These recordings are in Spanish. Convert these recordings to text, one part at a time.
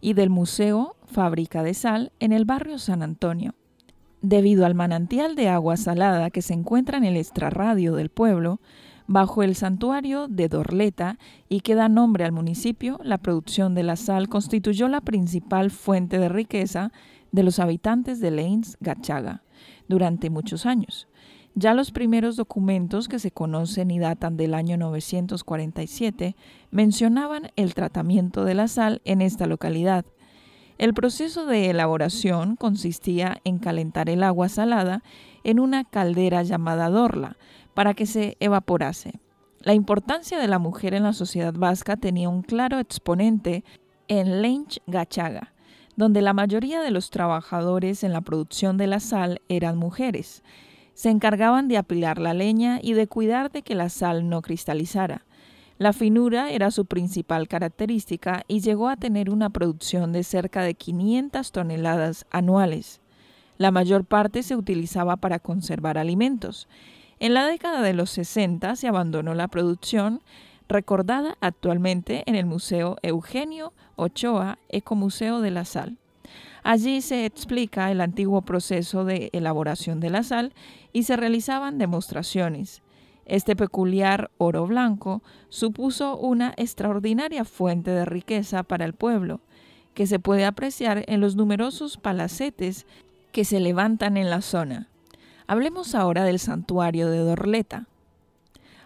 y del Museo Fábrica de Sal en el barrio San Antonio. Debido al manantial de agua salada que se encuentra en el extrarradio del pueblo, bajo el santuario de Dorleta y que da nombre al municipio, la producción de la sal constituyó la principal fuente de riqueza de los habitantes de Leins Gachaga durante muchos años. Ya los primeros documentos que se conocen y datan del año 947 mencionaban el tratamiento de la sal en esta localidad. El proceso de elaboración consistía en calentar el agua salada en una caldera llamada dorla para que se evaporase. La importancia de la mujer en la sociedad vasca tenía un claro exponente en Lench Gachaga, donde la mayoría de los trabajadores en la producción de la sal eran mujeres. Se encargaban de apilar la leña y de cuidar de que la sal no cristalizara. La finura era su principal característica y llegó a tener una producción de cerca de 500 toneladas anuales. La mayor parte se utilizaba para conservar alimentos. En la década de los 60 se abandonó la producción, recordada actualmente en el Museo Eugenio Ochoa, Ecomuseo de la Sal. Allí se explica el antiguo proceso de elaboración de la sal y se realizaban demostraciones. Este peculiar oro blanco supuso una extraordinaria fuente de riqueza para el pueblo, que se puede apreciar en los numerosos palacetes que se levantan en la zona. Hablemos ahora del santuario de Dorleta.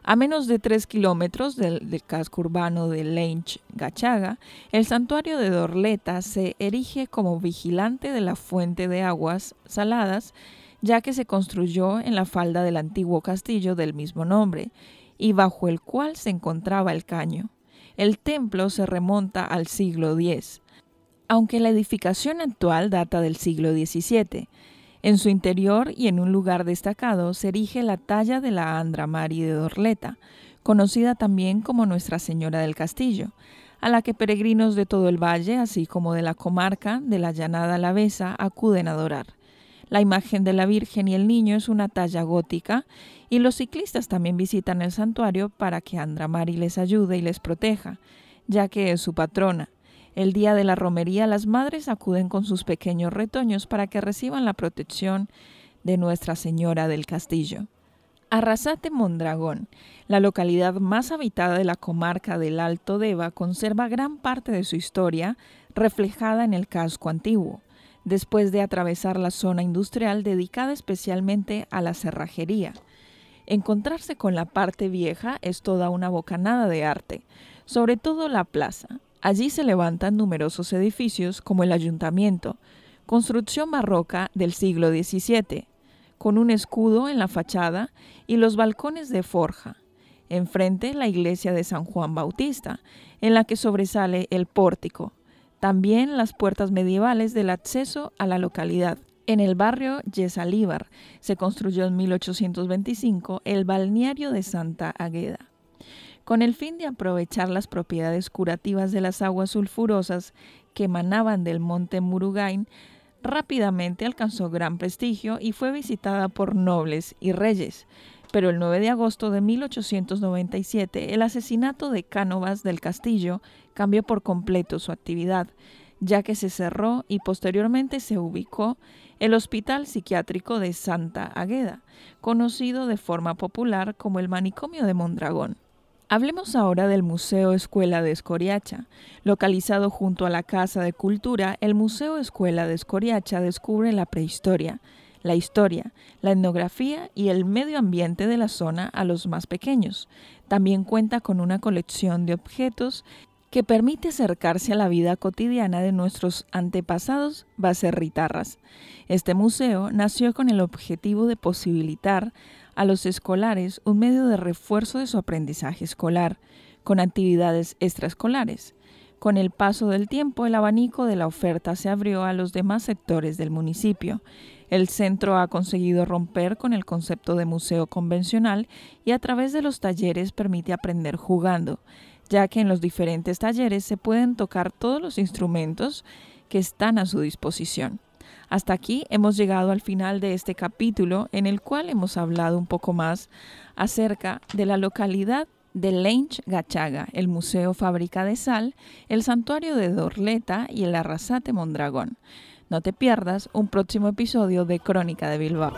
A menos de tres kilómetros del, casco urbano de Lench Gachaga, el santuario de Dorleta se erige como vigilante de la fuente de aguas saladas, ya que se construyó en la falda del antiguo castillo del mismo nombre, y bajo el cual se encontraba el caño. El templo se remonta al siglo X, aunque la edificación actual data del siglo XVII. En su interior y en un lugar destacado se erige la talla de la Andra Mari de Dorleta, conocida también como Nuestra Señora del Castillo, a la que peregrinos de todo el valle, así como de la comarca de la Llanada Alavesa, acuden a adorar. La imagen de la Virgen y el Niño es una talla gótica y los ciclistas también visitan el santuario para que Andra Mari les ayude y les proteja, ya que es su patrona. El día de la romería las madres acuden con sus pequeños retoños para que reciban la protección de Nuestra Señora del Castillo. Arrasate Mondragón, la localidad más habitada de la comarca del Alto Deva, conserva gran parte de su historia reflejada en el casco antiguo, después de atravesar la zona industrial dedicada especialmente a la cerrajería. Encontrarse con la parte vieja es toda una bocanada de arte, sobre todo la plaza, Allí se levantan numerosos edificios como el ayuntamiento, construcción barroca del siglo XVII, con un escudo en la fachada y los balcones de forja. Enfrente la iglesia de San Juan Bautista, en la que sobresale el pórtico. También las puertas medievales del acceso a la localidad. En el barrio Yesalíbar se construyó en 1825 el balneario de Santa Agueda. Con el fin de aprovechar las propiedades curativas de las aguas sulfurosas que emanaban del monte Murugain, rápidamente alcanzó gran prestigio y fue visitada por nobles y reyes. Pero el 9 de agosto de 1897 el asesinato de Cánovas del Castillo cambió por completo su actividad, ya que se cerró y posteriormente se ubicó el Hospital Psiquiátrico de Santa Agueda, conocido de forma popular como el Manicomio de Mondragón. Hablemos ahora del Museo Escuela de Escoriacha. Localizado junto a la Casa de Cultura, el Museo Escuela de Escoriacha descubre la prehistoria, la historia, la etnografía y el medio ambiente de la zona a los más pequeños. También cuenta con una colección de objetos que permite acercarse a la vida cotidiana de nuestros antepasados baserritarras. Este museo nació con el objetivo de posibilitar a los escolares un medio de refuerzo de su aprendizaje escolar, con actividades extraescolares. Con el paso del tiempo, el abanico de la oferta se abrió a los demás sectores del municipio. El centro ha conseguido romper con el concepto de museo convencional y a través de los talleres permite aprender jugando, ya que en los diferentes talleres se pueden tocar todos los instrumentos que están a su disposición. Hasta aquí hemos llegado al final de este capítulo en el cual hemos hablado un poco más acerca de la localidad de Lench Gachaga, el Museo Fábrica de Sal, el Santuario de Dorleta y el Arrasate Mondragón. No te pierdas un próximo episodio de Crónica de Bilbao.